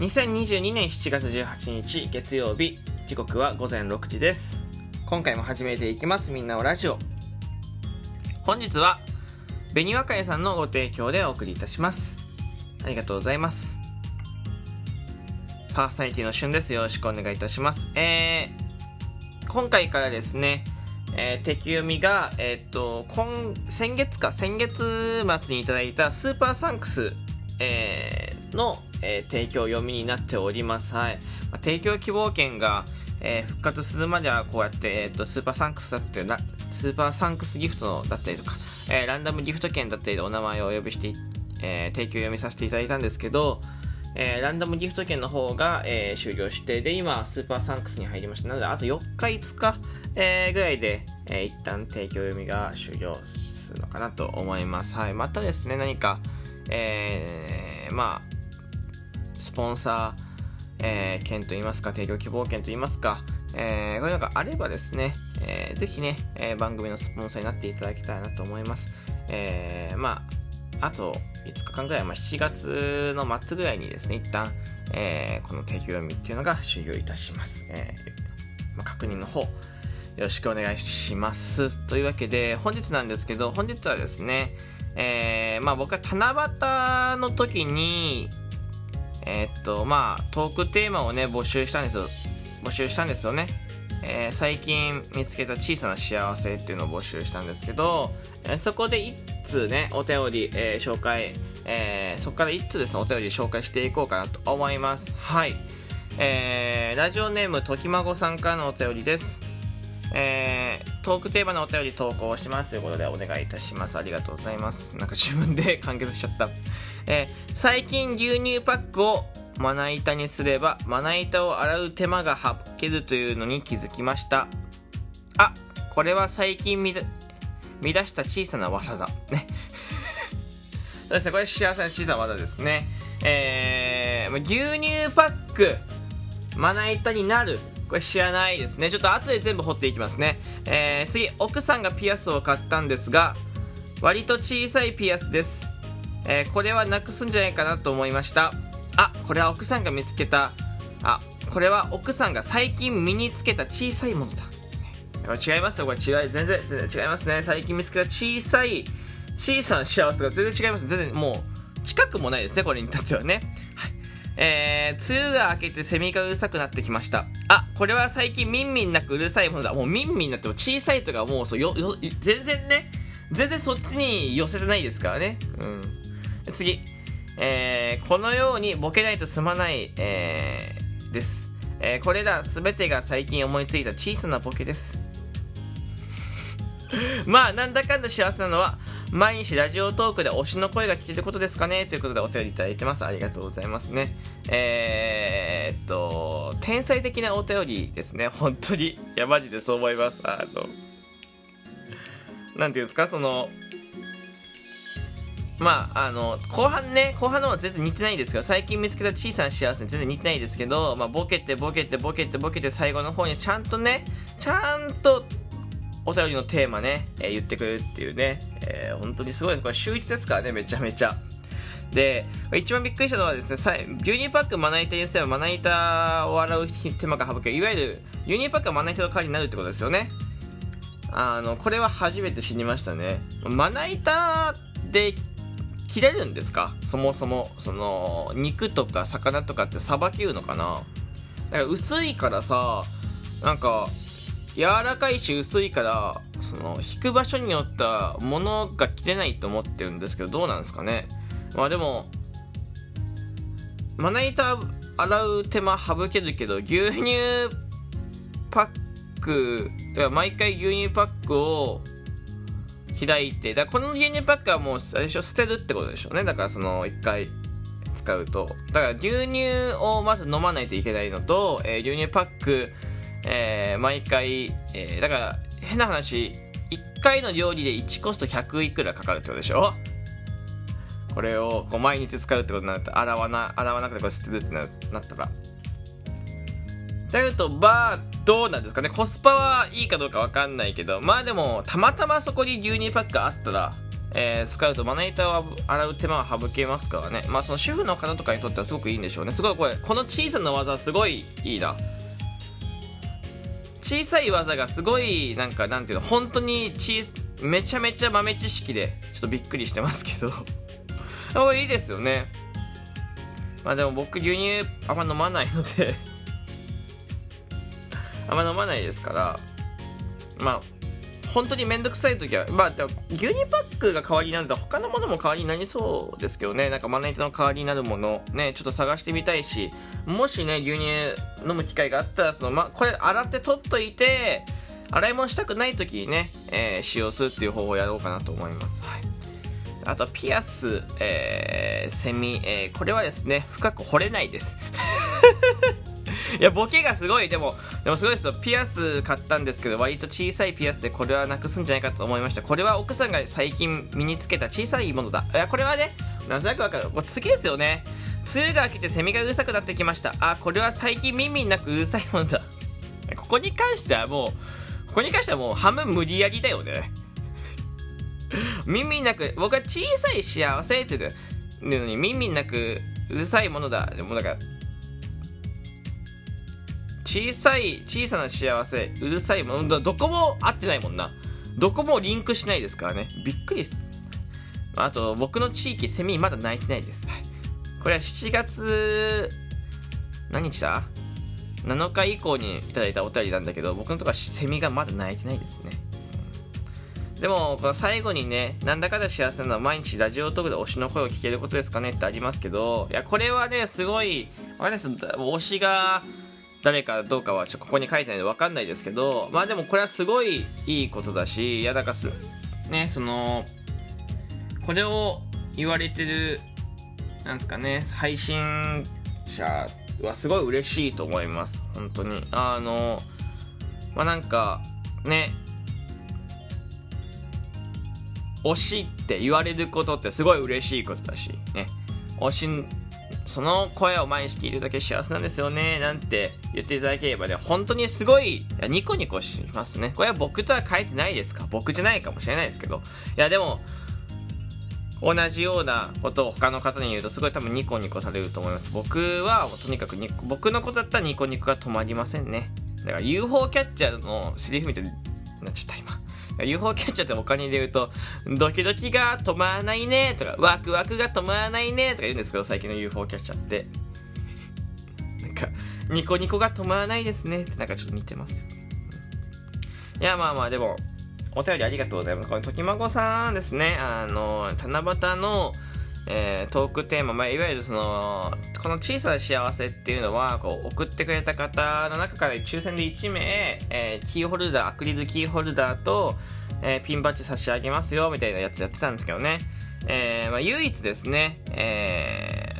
2022年7月18日月曜日。時刻は午前6時です。今回も始めていきます。みんなおラジオ。本日は紅和会さんのご提供でお送りいたします。ありがとうございます。パーソナリティの旬です。よろしくお願いいたします。えー、今回からですねえー、敵読みが、えー、っと、今、先月か、先月末にいただいたスーパーサンクス、えー、の、えー、提供読みになっております。はい。まあ、提供希望券が、えー、復活するまではこうやって、えー、と、 Super Thanks だってな、 Super Thanks ギフトだったりとか、え、ランダムギフト券だったりでお名前をお呼びして、え、提供読みさせていただいたんですけど、えー、ランダムギフト券の方が、え、終了して、で、今、 Super Thanks に入りました。なので、あと4日、5日、え、ぐらいで、えー、一旦提供読みが終了するのかなと思います。はい。またですね、何か、え、まあ、スポンサー、えー、券といいますか、提供希望券といいますか、えー、こういうのがあればですね、えー、ぜひね、えー、番組のスポンサーになっていただきたいなと思います。えー、まあ、あと5日間ぐらい、まあ、7月の末ぐらいにですね、一旦、えー、この提供読みっていうのが終了いたします。えーまあ、確認の方、よろしくお願いします。というわけで、本日なんですけど、本日はですね、えー、まあ僕は七夕の時に、えー、っと、まあ、トークテーマをね、募集したんですよ。募集したんですよね。えー、最近見つけた小さな幸せっていうのを募集したんですけど、えー、そこで一通ね、お便り、えー、紹介、えそこから一通ですね、お便り紹介していこうかなと思います。はい。えラジオネームときまごさんからのお便りです。えー、トークテーマのお便り投稿しますということでお願いいたします。ありがとうございます。なんか自分で完結しちゃった。えー、最近牛乳パックをまな板にすれば、まな板を洗う手間が省けるというのに気づきました。あ、これは最近見見出した小さな技だ。ね。そうですね、これ幸せな小さな技ですね。えー、牛乳パック、まな板になる。これ知らないですね。ちょっと後で全部掘っていきますね。えー、次、奥さんがピアスを買ったんですが、割と小さいピアスです。えー、これはなくすんじゃないかなと思いました。あ、これは奥さんが見つけた、あ、これは奥さんが最近身につけた小さいものだ。違いますよ、これ違い、全然、全然違いますね。最近見つけた小さい、小さな幸せとか全然違います。全然もう、近くもないですね、これにとってはね。えー、梅雨が明けてセミがうるさくなってきました。あ、これは最近ミンミンなくうるさいものだ。もうミンミンなっても小さいとかもうそよ、よ、全然ね、全然そっちに寄せてないですからね。うん。次。えー、このようにボケないと済まない、えー、です。えー、これらすべてが最近思いついた小さなボケです。まあ、なんだかんだ幸せなのは、毎日ラジオトークで推しの声が聞けることですかね？ということでお便りいただいてます。ありがとうございますね。えー、っと、天才的なお便りですね。本当に。いや、マジでそう思います。あの、なんていうんですか、その、まあ、あの、後半ね、後半の方は全然似てないですけど、最近見つけた小さな幸せに全然似てないですけど、まあ、ボケてボケてボケてボケて最後の方にちゃんとね、ちゃんとお便りのテーマね、えー、言ってくれるっていうね、えー、本当にすごいこれ週1ですからね、めちゃめちゃ。で、一番びっくりしたのはですね、牛乳パックまな板にすればまな板を洗う手間が省ける。いわゆる牛乳パックがまな板の代わりになるってことですよね。あの、これは初めて知りましたね。まな板で切れるんですか？そもそも。その、肉とか魚とかってさばきうのかな？だか薄いからさ、なんか、柔らかいし薄いからその引く場所によっては物が切れないと思ってるんですけどどうなんですかね。まあでもまな板洗う手間省けるけど牛乳パックだから毎回牛乳パックを開いてだからこの牛乳パックはもう最初捨てるってことでしょうね。だからその1回使うと。だから牛乳をまず飲まないといけないのと、えー、牛乳パックえー、毎回、えー、だから変な話1回の料理で1コスト100いくらかかるってことでしょ？これをこう毎日使うってことになると洗わな洗わなくてこれ捨てるってなったらだるとまあどうなんですかね？コスパはいいかどうかわかんないけどまあでもたまたまそこに牛乳パックあったらえー、使うとまな板を洗う手間は省けますからね。まあその主婦の方とかにとってはすごくいいんでしょうね。すごいこれ、この小さな技すごいいいな。小さい技がすごい、なんか、なんていうの、本当に小めちゃめちゃ豆知識で、ちょっとびっくりしてますけど。これいいですよね。まあでも僕牛乳あんま飲まないので あんま飲まないですから、まあ、本当にめんどくさい時は、まあ、牛乳パックが代わりになると他のものも代わりになりそうですけどね、なんかまな板の代わりになるもの、ね、ちょっと探してみたいし、もしね、牛乳飲む機会があったら、その、ま、これ洗って取っといて、洗い物したくない時にね、えー、使用するっていう方法をやろうかなと思います。はい。あと、ピアス、えー、セミ、えー、これはですね、深く掘れないです。いや、ボケがすごい。でも、でもすごいですよ。ピアス買ったんですけど、割と小さいピアスでこれはなくすんじゃないかと思いました。これは奥さんが最近身につけた小さいものだ。いや、これはね、なんとなくわかる。これ次ですよね。梅雨が明けてセミがうるさくなってきました。あ、これは最近耳なくうるさいものだ。ここに関してはもう、ここに関してはもう半分無理やりだよね。耳なく、僕は小さい幸せって言うのに耳なくうるさいものだ。でもだか、小さい、小さな幸せ、うるさいもの、どこも合ってないもんな。どこもリンクしないですからね。びっくりです。あと、僕の地域、セミまだ泣いてないです。はい。これは7月、何日だ ?7 日以降にいただいたお便りなんだけど、僕のとこはセミがまだ泣いてないですね。でも、この最後にね、なんだかんだ幸せなのは毎日ラジオトークで推しの声を聞けることですかねってありますけど、いや、これはね、すごい、わかんないです。推しが、誰かどうかはちょここに書いてないので分かんないですけどまあでもこれはすごいいいことだしいやだかすねそのこれを言われてるなんですかね配信者はすごい嬉しいと思います。本当に。あのまあなんかね推しって言われることってすごい嬉しいことだしね。推しその声を毎日聞いるだけ幸せなんですよね、なんて言っていただければね、本当にすごい、いニコニコしますね。これは僕とは書いてないですか？僕じゃないかもしれないですけど。いや、でも、同じようなことを他の方に言うとすごい多分ニコニコされると思います。僕はとにかく僕のことだったらニコニコが止まりませんね。だから UFO キャッチャーのセリフみたいになっちゃった今。UFO キャッチャーって他に言うと、ドキドキが止まらないねとか、ワクワクが止まらないねとか言うんですけど、最近の UFO キャッチャーって。なんか、ニコニコが止まらないですねってなんかちょっと似てます。いや、まあまあ、でも、お便りありがとうございます。これ、ときまごさんですね。あの、七夕の、えー、トークテーマ、まあ、いわゆるその、この小さな幸せっていうのは、こう、送ってくれた方の中から抽選で1名、えー、キーホルダー、アクリルキーホルダーと、えー、ピンバッジ差し上げますよ、みたいなやつやってたんですけどね。えー、まあ、唯一ですね、え、えー、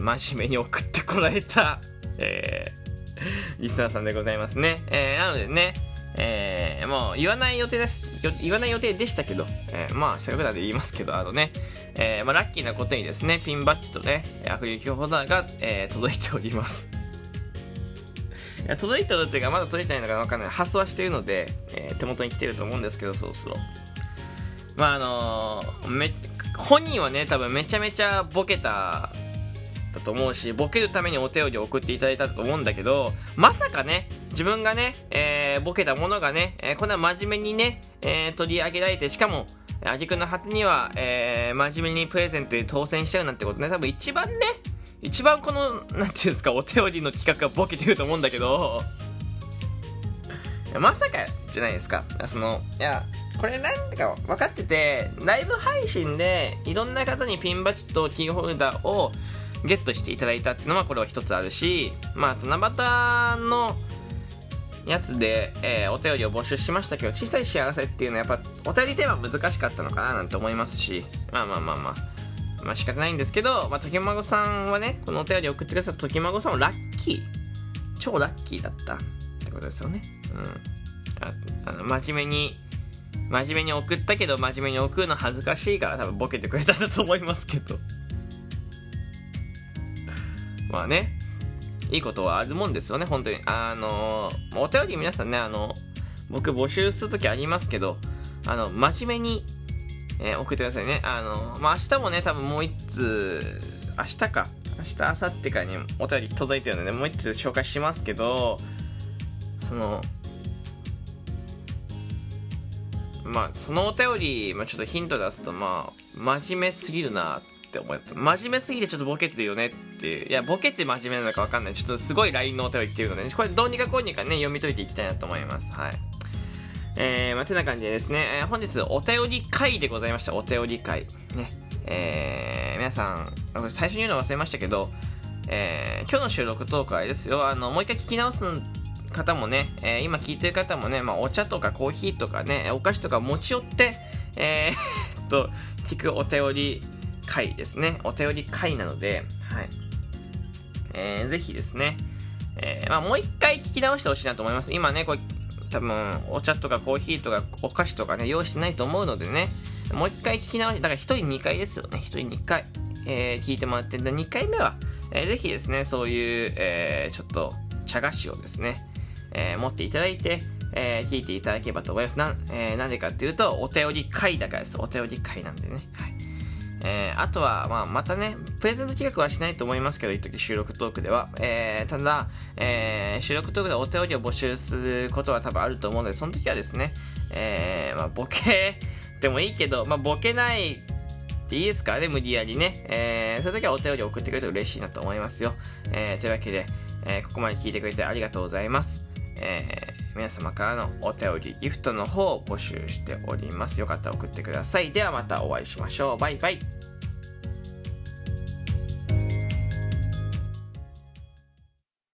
真面目に送ってこられた、えー、リスナーさんでございますね。えー、なのでね、えー、もう言わない予定です、言わない予定でしたけど、えー、まあ、せっかくなんで言いますけど、あのね、えー、まあ、ラッキーなことにですね、ピンバッジとね、アクリルホルダーが、えー、届いております。いや届いてるっていうか、まだ届いてないのかわかんない。発送はしてるので、えー、手元に来てると思うんですけど、そろそろ。まあ、あのー、め、本人はね、多分めちゃめちゃボケただと思うし、ボケるためにお便りを送っていただいたと思うんだけど、まさかね、自分がね、えー、ボケたものがね、えー、こんな真面目にね、えー、取り上げられて、しかも、あげくの果てには、えー、真面目にプレゼントで当選しちゃうなんてことね、多分一番ね、一番この、なんていうんですか、お便りの企画がボケてると思うんだけど、まさかじゃないですか。その、いや、これなんだか分かってて、ライブ配信でいろんな方にピンバッジとキーホルダーをゲットしていただいたっていうのはこれは一つあるし、まあ、七夕のやつで、えー、お便りを募集しましたけど、小さい幸せっていうのはやっぱ、お便りテーマ難しかったのかななんて思いますし、まあまあまあまあ、まあ仕方ないんですけど、まあ、ときまごさんはね、このお便り送ってくださったときまごさんはラッキー、超ラッキーだったってことですよね。うん。ああの、真面目に、真面目に送ったけど、真面目に送るの恥ずかしいから多分ボケてくれたんだと思いますけど。まあね、いいことはあるもんですよね、本当に。あのお便り皆さんね、あの、僕募集するときありますけど、あの、真面目にえー、送ってくださいね。あの、まあ、明日もね、多分もう一通、明日か。明日、明後日かにお便り届いてるので、もう一通紹介しますけど、その、まあ、そのお便り、まあ、ちょっとヒント出すと、まあ、真面目すぎるなって思った。真面目すぎてちょっとボケてるよねっていう。いや、ボケて真面目なのかわかんない。ちょっとすごい LINE のお便りっていうので、これどうにかこうにかね、読み解いていきたいなと思います。はい。えー、まあ、てな感じでですね、えー、本日お便り会でございました。お便り会。ね。えー、皆さん、最初に言うの忘れましたけど、えー、今日の収録トークはですよ、あの、もう一回聞き直す方もね、えー、今聞いてる方もね、まあ、お茶とかコーヒーとかね、お菓子とか持ち寄って、えー、っと、聞くお便り会ですね。お便り会なので、はい。えー、ぜひですね、えー、まあ、もう一回聞き直してほしいなと思います。今ね、これ、多分、お茶とかコーヒーとかお菓子とかね、用意してないと思うのでね、もう一回聞き直し、だから一人二回ですよね。一人二回、えー、聞いてもらって、で、二回目は、えー、ぜひですね、そういう、えー、ちょっと、茶菓子をですね、えー、持っていただいて、えー、聞いていただければと思います。な,、えー、なんでかっていうと、お便り会だからです。お便り会なんでね。はい。えー、あとは、まあ、またね、プレゼント企画はしないと思いますけど、一時収録トークでは。えー、ただ、えー、収録トークでお便りを募集することは多分あると思うので、その時はですね、えー、まあ、ボケでもいいけど、まあ、ボケないっていいですからね、無理やりね。えー、そういう時はお便り送ってくれると嬉しいなと思いますよ。えー、というわけで、えー、ここまで聞いてくれてありがとうございます。えー、皆様からのお便り、ギフトの方を募集しております。よかったら送ってください。ではまたお会いしましょう。バイバイ。